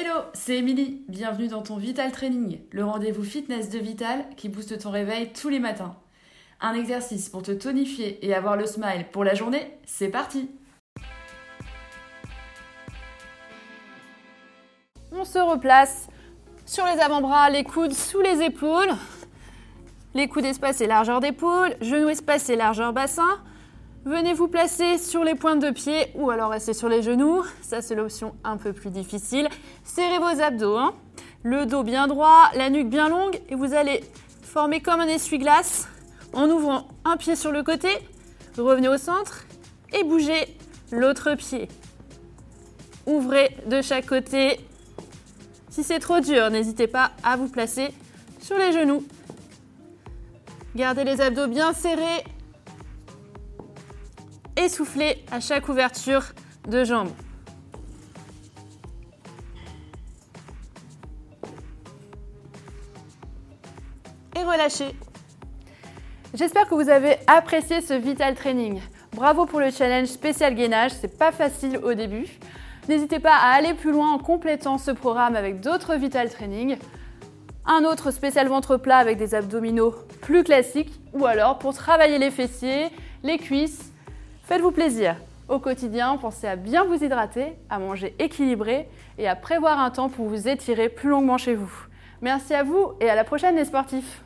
Hello, c'est Émilie. Bienvenue dans ton Vital Training, le rendez-vous fitness de Vital qui booste ton réveil tous les matins. Un exercice pour te tonifier et avoir le smile pour la journée, c'est parti On se replace sur les avant-bras, les coudes sous les épaules. Les coudes espacés, largeur d'épaule, genoux espacés, largeur bassin. Venez vous placer sur les pointes de pied ou alors restez sur les genoux. Ça, c'est l'option un peu plus difficile. Serrez vos abdos, hein. le dos bien droit, la nuque bien longue et vous allez former comme un essuie-glace en ouvrant un pied sur le côté. Revenez au centre et bougez l'autre pied. Ouvrez de chaque côté. Si c'est trop dur, n'hésitez pas à vous placer sur les genoux. Gardez les abdos bien serrés et soufflez à chaque ouverture de jambes. Et relâchez. J'espère que vous avez apprécié ce Vital Training. Bravo pour le challenge spécial gainage, c'est pas facile au début. N'hésitez pas à aller plus loin en complétant ce programme avec d'autres Vital Training. Un autre spécial ventre plat avec des abdominaux plus classiques ou alors pour travailler les fessiers, les cuisses Faites-vous plaisir. Au quotidien, pensez à bien vous hydrater, à manger équilibré et à prévoir un temps pour vous étirer plus longuement chez vous. Merci à vous et à la prochaine les sportifs